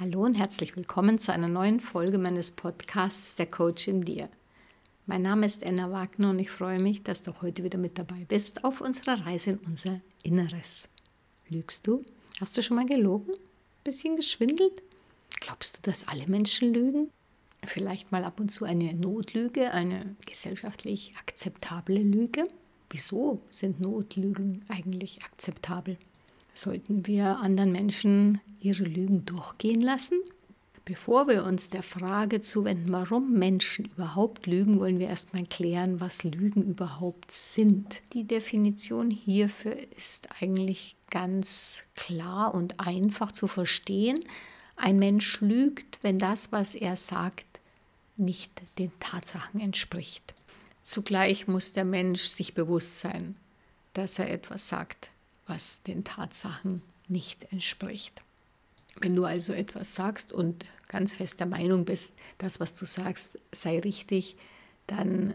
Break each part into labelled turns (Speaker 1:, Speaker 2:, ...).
Speaker 1: Hallo und herzlich willkommen zu einer neuen Folge meines Podcasts Der Coach in dir. Mein Name ist Anna Wagner und ich freue mich, dass du heute wieder mit dabei bist auf unserer Reise in unser Inneres. Lügst du? Hast du schon mal gelogen? Bisschen geschwindelt? Glaubst du, dass alle Menschen lügen? Vielleicht mal ab und zu eine Notlüge, eine gesellschaftlich akzeptable Lüge? Wieso sind Notlügen eigentlich akzeptabel? Sollten wir anderen Menschen ihre Lügen durchgehen lassen? Bevor wir uns der Frage zuwenden, warum Menschen überhaupt lügen, wollen wir erstmal klären, was Lügen überhaupt sind. Die Definition hierfür ist eigentlich ganz klar und einfach zu verstehen. Ein Mensch lügt, wenn das, was er sagt, nicht den Tatsachen entspricht. Zugleich muss der Mensch sich bewusst sein, dass er etwas sagt, was den Tatsachen nicht entspricht. Wenn du also etwas sagst und ganz fest der Meinung bist, das, was du sagst, sei richtig, dann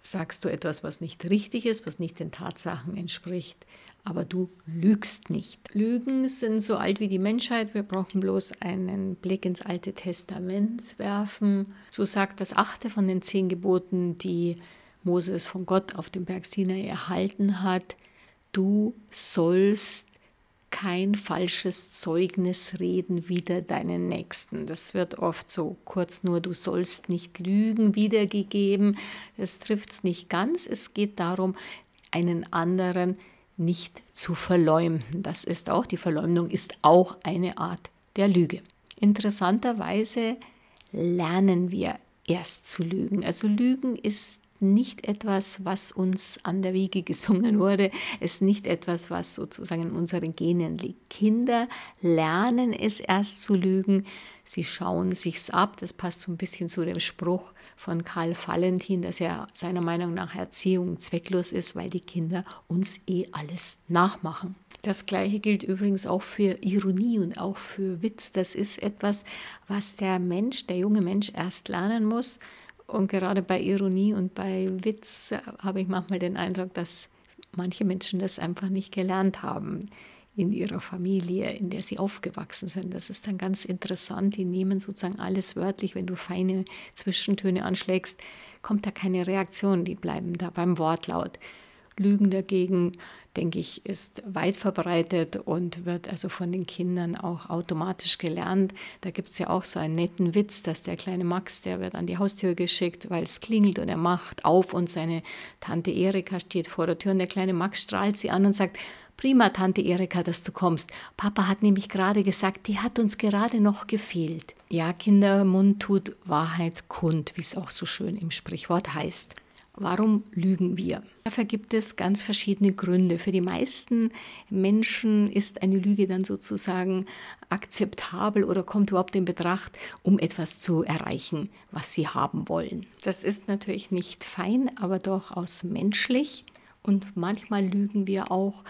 Speaker 1: sagst du etwas, was nicht richtig ist, was nicht den Tatsachen entspricht, aber du lügst nicht. Lügen sind so alt wie die Menschheit. Wir brauchen bloß einen Blick ins Alte Testament werfen. So sagt das achte von den zehn Geboten, die Moses von Gott auf dem Berg Sinai erhalten hat du sollst kein falsches Zeugnis reden wider deinen Nächsten. Das wird oft so kurz nur, du sollst nicht lügen wiedergegeben. Das trifft es nicht ganz. Es geht darum, einen anderen nicht zu verleumden. Das ist auch, die Verleumdung ist auch eine Art der Lüge. Interessanterweise lernen wir erst zu lügen. Also Lügen ist nicht etwas, was uns an der Wiege gesungen wurde. Es ist nicht etwas, was sozusagen in unseren Genen liegt. Kinder lernen es erst zu lügen. Sie schauen sich's ab. Das passt so ein bisschen zu dem Spruch von Karl Valentin, dass ja seiner Meinung nach Erziehung zwecklos ist, weil die Kinder uns eh alles nachmachen. Das gleiche gilt übrigens auch für Ironie und auch für Witz. Das ist etwas, was der Mensch, der junge Mensch erst lernen muss. Und gerade bei Ironie und bei Witz habe ich manchmal den Eindruck, dass manche Menschen das einfach nicht gelernt haben in ihrer Familie, in der sie aufgewachsen sind. Das ist dann ganz interessant. Die nehmen sozusagen alles wörtlich. Wenn du feine Zwischentöne anschlägst, kommt da keine Reaktion. Die bleiben da beim Wortlaut. Lügen dagegen, denke ich, ist weit verbreitet und wird also von den Kindern auch automatisch gelernt. Da gibt es ja auch so einen netten Witz, dass der kleine Max, der wird an die Haustür geschickt, weil es klingelt und er macht auf und seine Tante Erika steht vor der Tür und der kleine Max strahlt sie an und sagt, Prima, Tante Erika, dass du kommst. Papa hat nämlich gerade gesagt, die hat uns gerade noch gefehlt. Ja, Kindermund tut Wahrheit kund, wie es auch so schön im Sprichwort heißt. Warum lügen wir? Dafür gibt es ganz verschiedene Gründe. Für die meisten Menschen ist eine Lüge dann sozusagen akzeptabel oder kommt überhaupt in Betracht, um etwas zu erreichen, was sie haben wollen. Das ist natürlich nicht fein, aber durchaus menschlich. Und manchmal lügen wir auch,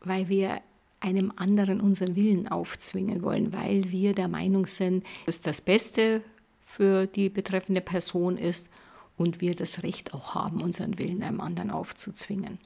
Speaker 1: weil wir einem anderen unseren Willen aufzwingen wollen, weil wir der Meinung sind, dass das Beste für die betreffende Person ist und wir das Recht auch haben, unseren Willen einem anderen aufzuzwingen.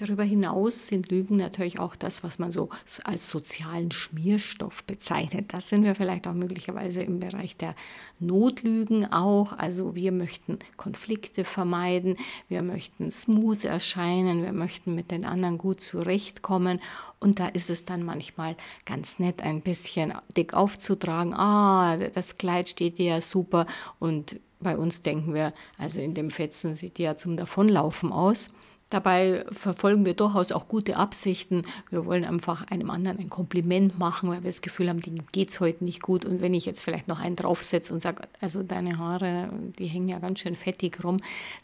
Speaker 1: Darüber hinaus sind Lügen natürlich auch das, was man so als sozialen Schmierstoff bezeichnet. Das sind wir vielleicht auch möglicherweise im Bereich der Notlügen auch. Also wir möchten Konflikte vermeiden, wir möchten smooth erscheinen, wir möchten mit den anderen gut zurechtkommen. Und da ist es dann manchmal ganz nett, ein bisschen dick aufzutragen. Ah, das Kleid steht dir ja super und bei uns denken wir, also in dem Fetzen sieht die ja zum Davonlaufen aus. Dabei verfolgen wir durchaus auch gute Absichten. Wir wollen einfach einem anderen ein Kompliment machen, weil wir das Gefühl haben, dem geht es heute nicht gut. Und wenn ich jetzt vielleicht noch einen draufsetze und sage, also deine Haare, die hängen ja ganz schön fettig rum,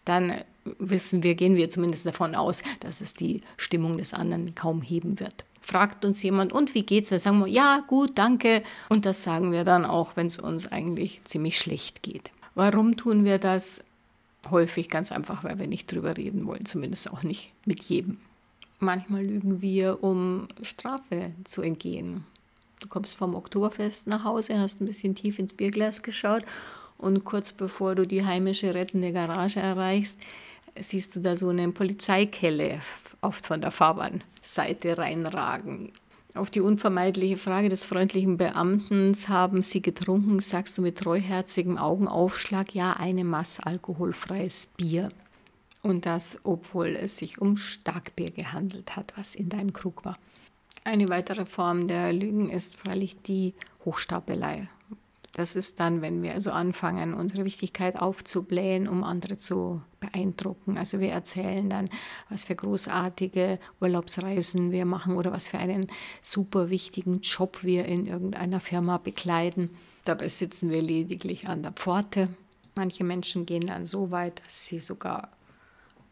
Speaker 1: dann wissen wir, gehen wir zumindest davon aus, dass es die Stimmung des anderen kaum heben wird. Fragt uns jemand, und wie geht's? Da sagen wir, ja, gut, danke. Und das sagen wir dann auch, wenn es uns eigentlich ziemlich schlecht geht. Warum tun wir das? Häufig ganz einfach, weil wir nicht drüber reden wollen, zumindest auch nicht mit jedem. Manchmal lügen wir, um Strafe zu entgehen. Du kommst vom Oktoberfest nach Hause, hast ein bisschen tief ins Bierglas geschaut und kurz bevor du die heimische rettende Garage erreichst, siehst du da so eine Polizeikelle oft von der Fahrbahnseite reinragen. Auf die unvermeidliche Frage des freundlichen Beamten, haben Sie getrunken, sagst du mit treuherzigem Augenaufschlag, ja, eine Maß alkoholfreies Bier. Und das, obwohl es sich um Starkbier gehandelt hat, was in deinem Krug war. Eine weitere Form der Lügen ist freilich die Hochstapelei. Das ist dann, wenn wir also anfangen, unsere Wichtigkeit aufzublähen, um andere zu beeindrucken. Also wir erzählen dann, was für großartige Urlaubsreisen wir machen oder was für einen super wichtigen Job wir in irgendeiner Firma bekleiden. Dabei sitzen wir lediglich an der Pforte. Manche Menschen gehen dann so weit, dass sie sogar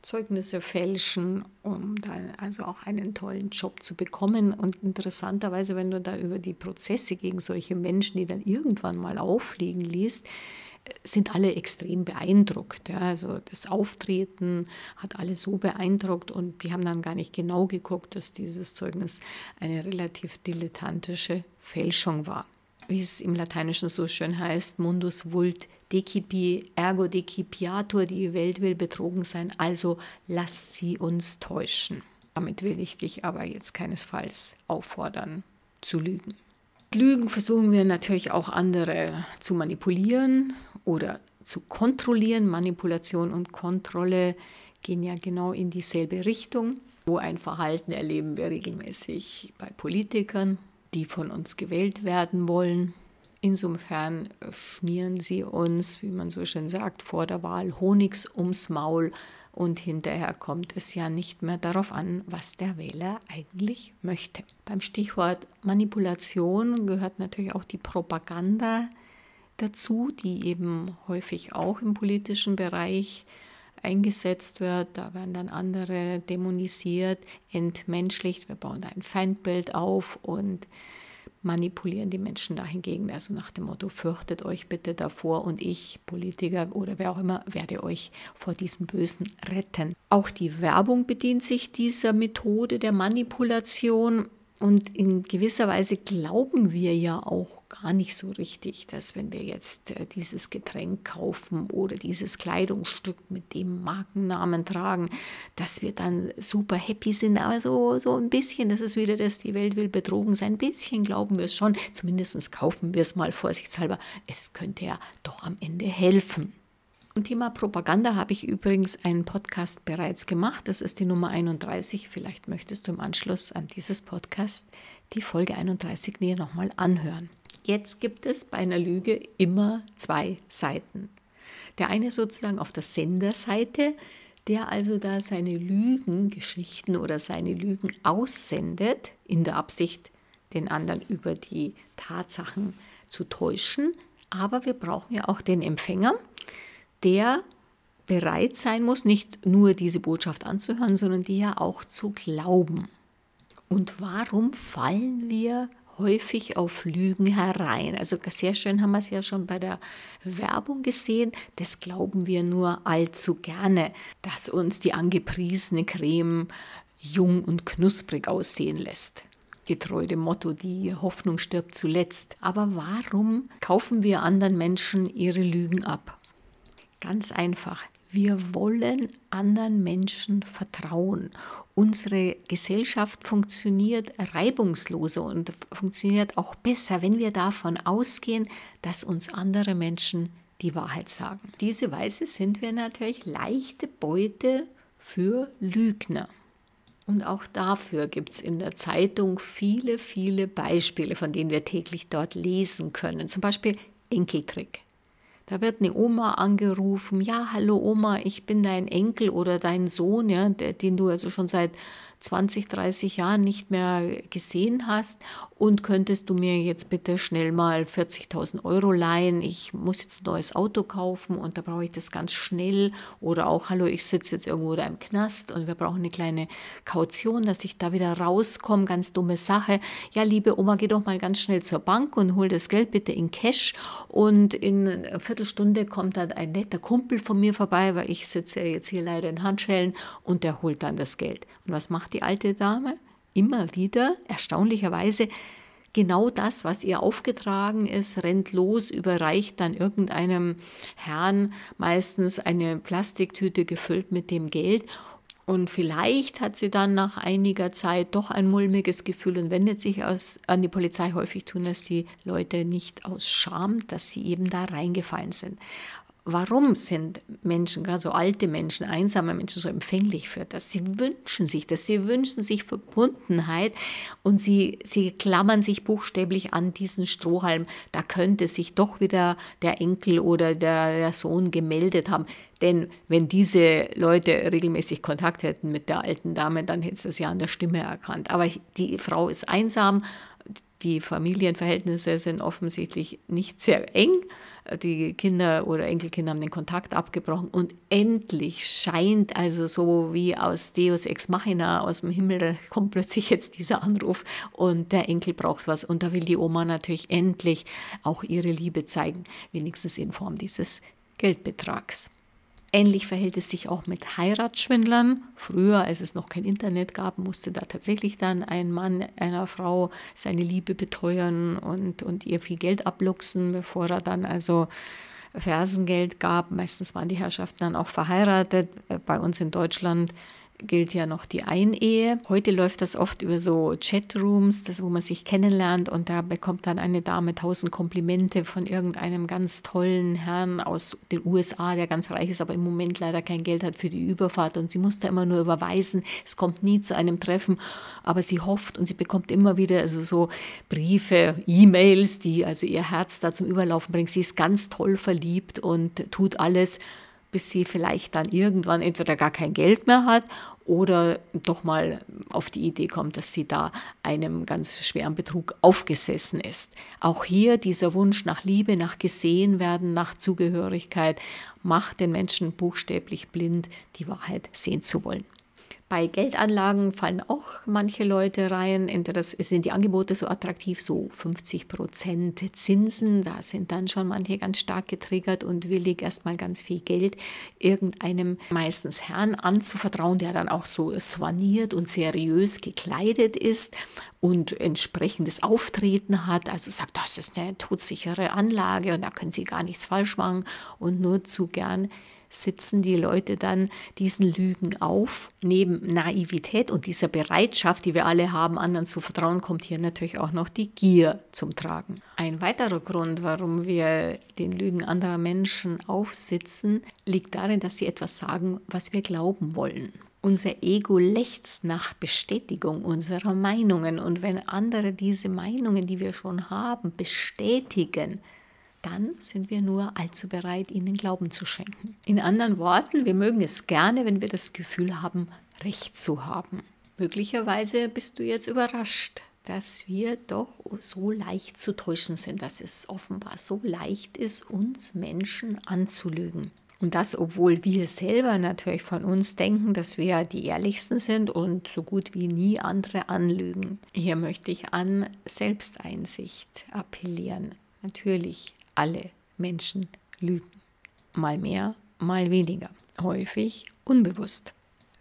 Speaker 1: Zeugnisse fälschen, um dann also auch einen tollen Job zu bekommen. Und interessanterweise, wenn du da über die Prozesse gegen solche Menschen, die dann irgendwann mal auffliegen, liest, sind alle extrem beeindruckt. Ja. Also das Auftreten hat alle so beeindruckt und die haben dann gar nicht genau geguckt, dass dieses Zeugnis eine relativ dilettantische Fälschung war wie es im Lateinischen so schön heißt, mundus vult decipi ergo decipiatur, die Welt will betrogen sein, also lasst sie uns täuschen. Damit will ich dich aber jetzt keinesfalls auffordern zu lügen. Lügen versuchen wir natürlich auch andere zu manipulieren oder zu kontrollieren. Manipulation und Kontrolle gehen ja genau in dieselbe Richtung. So ein Verhalten erleben wir regelmäßig bei Politikern, die von uns gewählt werden wollen. Insofern schmieren sie uns, wie man so schön sagt, vor der Wahl Honigs ums Maul und hinterher kommt es ja nicht mehr darauf an, was der Wähler eigentlich möchte. Beim Stichwort Manipulation gehört natürlich auch die Propaganda dazu, die eben häufig auch im politischen Bereich eingesetzt wird. Da werden dann andere dämonisiert, entmenschlicht. Wir bauen da ein Feindbild auf und manipulieren die Menschen dahingegen. Also nach dem Motto, fürchtet euch bitte davor und ich, Politiker oder wer auch immer, werde euch vor diesem Bösen retten. Auch die Werbung bedient sich dieser Methode der Manipulation. Und in gewisser Weise glauben wir ja auch gar nicht so richtig, dass wenn wir jetzt äh, dieses Getränk kaufen oder dieses Kleidungsstück mit dem Markennamen tragen, dass wir dann super happy sind. Aber so, so ein bisschen, das ist wieder das, die Welt will betrogen sein. Ein bisschen glauben wir es schon. Zumindest kaufen wir es mal vorsichtshalber. Es könnte ja doch am Ende helfen. Zum Thema Propaganda habe ich übrigens einen Podcast bereits gemacht. Das ist die Nummer 31. Vielleicht möchtest du im Anschluss an dieses Podcast die Folge 31 dir nochmal anhören. Jetzt gibt es bei einer Lüge immer zwei Seiten. Der eine sozusagen auf der Senderseite, der also da seine Lügengeschichten oder seine Lügen aussendet, in der Absicht, den anderen über die Tatsachen zu täuschen. Aber wir brauchen ja auch den Empfänger, der bereit sein muss, nicht nur diese Botschaft anzuhören, sondern die ja auch zu glauben. Und warum fallen wir häufig auf Lügen herein? Also sehr schön haben wir es ja schon bei der Werbung gesehen. Das glauben wir nur allzu gerne, dass uns die angepriesene Creme jung und knusprig aussehen lässt. Getreu dem Motto, die Hoffnung stirbt zuletzt. Aber warum kaufen wir anderen Menschen ihre Lügen ab? Ganz einfach. Wir wollen anderen Menschen vertrauen. Unsere Gesellschaft funktioniert reibungsloser und funktioniert auch besser, wenn wir davon ausgehen, dass uns andere Menschen die Wahrheit sagen. Auf diese Weise sind wir natürlich leichte Beute für Lügner. Und auch dafür gibt es in der Zeitung viele, viele Beispiele, von denen wir täglich dort lesen können. Zum Beispiel Enkeltrick. Da wird eine Oma angerufen, ja, hallo Oma, ich bin dein Enkel oder dein Sohn, ja, den du also schon seit 20, 30 Jahren nicht mehr gesehen hast und könntest du mir jetzt bitte schnell mal 40.000 Euro leihen? Ich muss jetzt ein neues Auto kaufen und da brauche ich das ganz schnell. Oder auch, hallo, ich sitze jetzt irgendwo da im Knast und wir brauchen eine kleine Kaution, dass ich da wieder rauskomme. Ganz dumme Sache. Ja, liebe Oma, geh doch mal ganz schnell zur Bank und hol das Geld bitte in Cash. Und in einer Viertelstunde kommt dann ein netter Kumpel von mir vorbei, weil ich sitze ja jetzt hier leider in Handschellen und der holt dann das Geld. Und was macht die alte Dame? immer wieder, erstaunlicherweise, genau das, was ihr aufgetragen ist, rennt los, überreicht dann irgendeinem Herrn meistens eine Plastiktüte gefüllt mit dem Geld Und vielleicht hat sie dann nach einiger Zeit doch ein mulmiges Gefühl und wendet sich aus, an die Polizei. Häufig tun das die Leute nicht aus Scham, dass sie eben da reingefallen sind. Warum sind Menschen, gerade so alte Menschen, einsame Menschen so empfänglich für das? Sie wünschen sich das, sie wünschen sich Verbundenheit und sie, sie klammern sich buchstäblich an diesen Strohhalm. Da könnte sich doch wieder der Enkel oder der, der Sohn gemeldet haben. Denn wenn diese Leute regelmäßig Kontakt hätten mit der alten Dame, dann hätte sie das ja an der Stimme erkannt. Aber die Frau ist einsam, die Familienverhältnisse sind offensichtlich nicht sehr eng. Die Kinder oder Enkelkinder haben den Kontakt abgebrochen und endlich scheint also so wie aus Deus Ex Machina, aus dem Himmel, kommt plötzlich jetzt dieser Anruf und der Enkel braucht was. Und da will die Oma natürlich endlich auch ihre Liebe zeigen, wenigstens in Form dieses Geldbetrags. Ähnlich verhält es sich auch mit Heiratsschwindlern. Früher, als es noch kein Internet gab, musste da tatsächlich dann ein Mann einer Frau seine Liebe beteuern und, und ihr viel Geld abluchsen, bevor er dann also Fersengeld gab. Meistens waren die Herrschaften dann auch verheiratet. Bei uns in Deutschland gilt ja noch die Einehe. Heute läuft das oft über so Chatrooms, das, wo man sich kennenlernt und da bekommt dann eine Dame tausend Komplimente von irgendeinem ganz tollen Herrn aus den USA, der ganz reich ist, aber im Moment leider kein Geld hat für die Überfahrt und sie muss da immer nur überweisen. Es kommt nie zu einem Treffen, aber sie hofft und sie bekommt immer wieder also so Briefe, E-Mails, die also ihr Herz da zum Überlaufen bringen. Sie ist ganz toll verliebt und tut alles, bis sie vielleicht dann irgendwann entweder gar kein Geld mehr hat oder doch mal auf die Idee kommt, dass sie da einem ganz schweren Betrug aufgesessen ist. Auch hier dieser Wunsch nach Liebe, nach gesehen werden, nach Zugehörigkeit macht den Menschen buchstäblich blind, die Wahrheit sehen zu wollen. Bei Geldanlagen fallen auch manche Leute rein. Entweder sind die Angebote so attraktiv, so 50 Prozent Zinsen. Da sind dann schon manche ganz stark getriggert und willig, erstmal ganz viel Geld irgendeinem meistens Herrn anzuvertrauen, der dann auch so soigniert und seriös gekleidet ist und entsprechendes Auftreten hat. Also sagt, das ist eine todsichere Anlage und da können Sie gar nichts falsch machen und nur zu gern sitzen die Leute dann diesen Lügen auf. Neben Naivität und dieser Bereitschaft, die wir alle haben, anderen zu vertrauen, kommt hier natürlich auch noch die Gier zum Tragen. Ein weiterer Grund, warum wir den Lügen anderer Menschen aufsitzen, liegt darin, dass sie etwas sagen, was wir glauben wollen. Unser Ego lechzt nach Bestätigung unserer Meinungen und wenn andere diese Meinungen, die wir schon haben, bestätigen, dann sind wir nur allzu bereit, ihnen Glauben zu schenken. In anderen Worten, wir mögen es gerne, wenn wir das Gefühl haben, Recht zu haben. Möglicherweise bist du jetzt überrascht, dass wir doch so leicht zu täuschen sind, dass es offenbar so leicht ist, uns Menschen anzulügen. Und das, obwohl wir selber natürlich von uns denken, dass wir die Ehrlichsten sind und so gut wie nie andere anlügen. Hier möchte ich an Selbsteinsicht appellieren. Natürlich alle Menschen lügen. Mal mehr, mal weniger. Häufig unbewusst.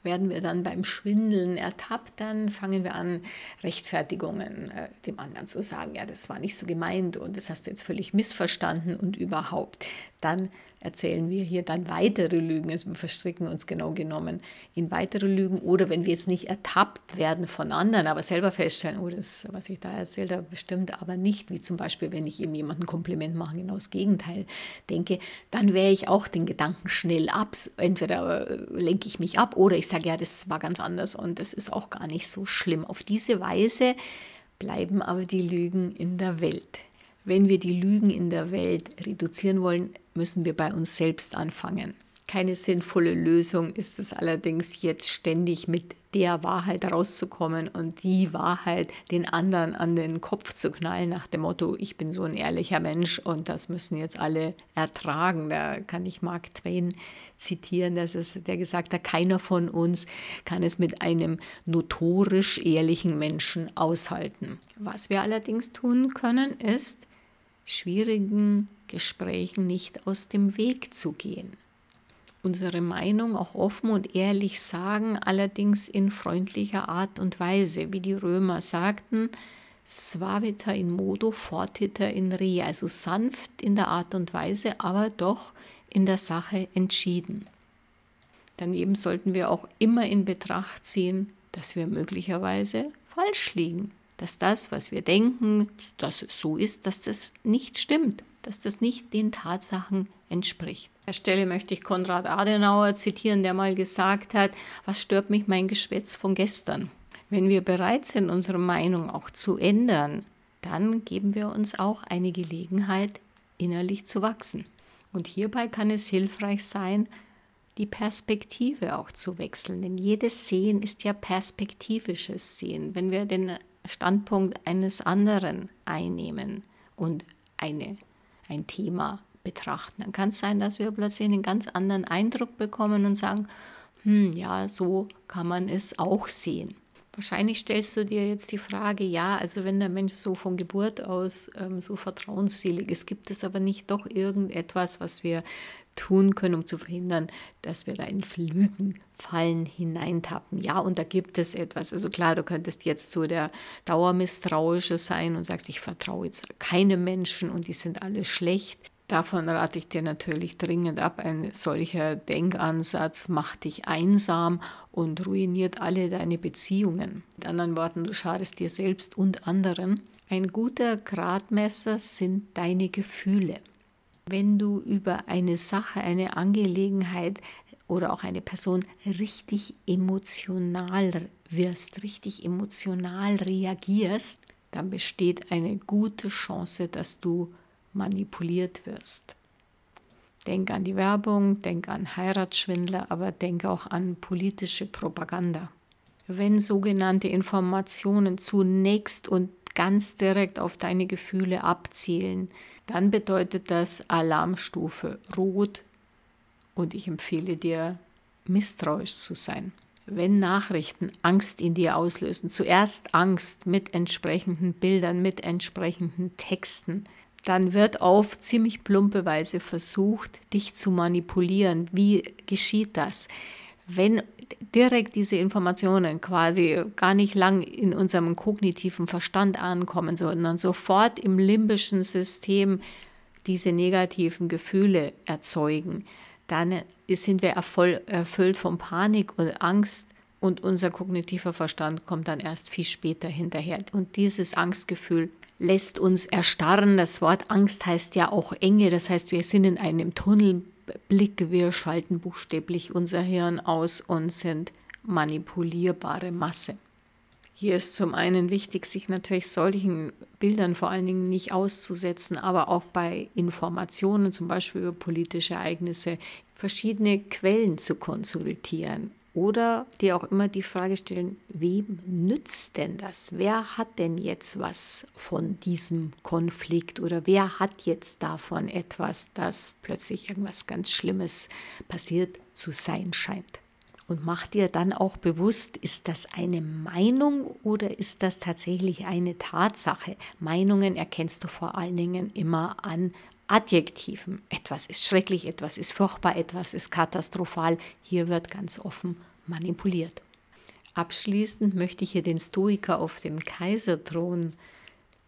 Speaker 1: Werden wir dann beim Schwindeln ertappt, dann fangen wir an, Rechtfertigungen äh, dem anderen zu sagen. Ja, das war nicht so gemeint und das hast du jetzt völlig missverstanden und überhaupt. Dann erzählen wir hier dann weitere Lügen. Also wir verstricken uns genau genommen in weitere Lügen. Oder wenn wir jetzt nicht ertappt werden von anderen, aber selber feststellen, oh, das, was ich da erzählt habe, bestimmt aber nicht, wie zum Beispiel, wenn ich eben jemandem Kompliment mache, genau das Gegenteil denke, dann wehre ich auch den Gedanken schnell ab. Entweder äh, lenke ich mich ab oder ich sage, ja, das war ganz anders und das ist auch gar nicht so schlimm. Auf diese Weise bleiben aber die Lügen in der Welt. Wenn wir die Lügen in der Welt reduzieren wollen, müssen wir bei uns selbst anfangen. Keine sinnvolle Lösung ist es allerdings jetzt ständig mit der Wahrheit rauszukommen und die Wahrheit den anderen an den Kopf zu knallen nach dem Motto, ich bin so ein ehrlicher Mensch und das müssen jetzt alle ertragen. Da kann ich Mark Twain zitieren, dass es, der gesagt hat, keiner von uns kann es mit einem notorisch ehrlichen Menschen aushalten. Was wir allerdings tun können, ist, schwierigen Gesprächen nicht aus dem Weg zu gehen. Unsere Meinung auch offen und ehrlich sagen, allerdings in freundlicher Art und Weise, wie die Römer sagten, Svavita in modo, fortiter in re, also sanft in der Art und Weise, aber doch in der Sache entschieden. Daneben sollten wir auch immer in Betracht ziehen, dass wir möglicherweise falsch liegen, dass das, was wir denken, dass es so ist, dass das nicht stimmt, dass das nicht den Tatsachen entspricht. An der Stelle möchte ich Konrad Adenauer zitieren, der mal gesagt hat, was stört mich mein Geschwätz von gestern? Wenn wir bereit sind, unsere Meinung auch zu ändern, dann geben wir uns auch eine Gelegenheit, innerlich zu wachsen. Und hierbei kann es hilfreich sein, die Perspektive auch zu wechseln. Denn jedes Sehen ist ja perspektivisches Sehen. Wenn wir den Standpunkt eines anderen einnehmen und eine, ein Thema betrachten, dann kann es sein, dass wir plötzlich einen ganz anderen Eindruck bekommen und sagen, hm, ja, so kann man es auch sehen. Wahrscheinlich stellst du dir jetzt die Frage, ja, also wenn der Mensch so von Geburt aus ähm, so vertrauensselig ist, gibt es aber nicht doch irgendetwas, was wir tun können, um zu verhindern, dass wir da in Lügenfallen hineintappen. Ja, und da gibt es etwas. Also klar, du könntest jetzt so der Dauermisstrauische sein und sagst, ich vertraue jetzt keinem Menschen und die sind alle schlecht. Davon rate ich dir natürlich dringend ab. Ein solcher Denkansatz macht dich einsam und ruiniert alle deine Beziehungen. Mit anderen Worten, du schadest dir selbst und anderen. Ein guter Gradmesser sind deine Gefühle. Wenn du über eine Sache, eine Angelegenheit oder auch eine Person richtig emotional wirst, richtig emotional reagierst, dann besteht eine gute Chance, dass du manipuliert wirst. Denk an die Werbung, denk an Heiratsschwindler, aber denk auch an politische Propaganda. Wenn sogenannte Informationen zunächst und ganz direkt auf deine Gefühle abzielen, dann bedeutet das Alarmstufe Rot und ich empfehle dir, misstrauisch zu sein. Wenn Nachrichten Angst in dir auslösen, zuerst Angst mit entsprechenden Bildern, mit entsprechenden Texten, dann wird auf ziemlich plumpe Weise versucht, dich zu manipulieren. Wie geschieht das? Wenn direkt diese Informationen quasi gar nicht lang in unserem kognitiven Verstand ankommen, sondern sofort im limbischen System diese negativen Gefühle erzeugen, dann sind wir erfüllt von Panik und Angst und unser kognitiver Verstand kommt dann erst viel später hinterher. Und dieses Angstgefühl lässt uns erstarren. Das Wort Angst heißt ja auch Enge, das heißt, wir sind in einem Tunnel Blick, wir schalten buchstäblich unser Hirn aus und sind manipulierbare Masse. Hier ist zum einen wichtig, sich natürlich solchen Bildern vor allen Dingen nicht auszusetzen, aber auch bei Informationen, zum Beispiel über politische Ereignisse, verschiedene Quellen zu konsultieren oder dir auch immer die Frage stellen, wem nützt denn das? Wer hat denn jetzt was von diesem Konflikt oder wer hat jetzt davon etwas, dass plötzlich irgendwas ganz Schlimmes passiert zu sein scheint? Und mach dir dann auch bewusst, ist das eine Meinung oder ist das tatsächlich eine Tatsache? Meinungen erkennst du vor allen Dingen immer an Adjektiven. Etwas ist schrecklich, etwas ist furchtbar, etwas ist katastrophal. Hier wird ganz offen manipuliert. Abschließend möchte ich hier den Stoiker auf dem Kaiserthron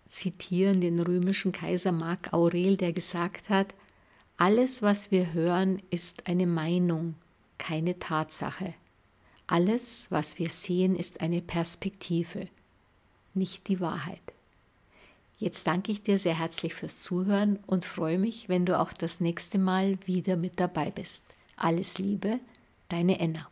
Speaker 1: zitieren, den römischen Kaiser Mark Aurel, der gesagt hat, alles, was wir hören, ist eine Meinung, keine Tatsache. Alles, was wir sehen, ist eine Perspektive, nicht die Wahrheit. Jetzt danke ich dir sehr herzlich fürs Zuhören und freue mich, wenn du auch das nächste Mal wieder mit dabei bist. Alles Liebe, deine Enna.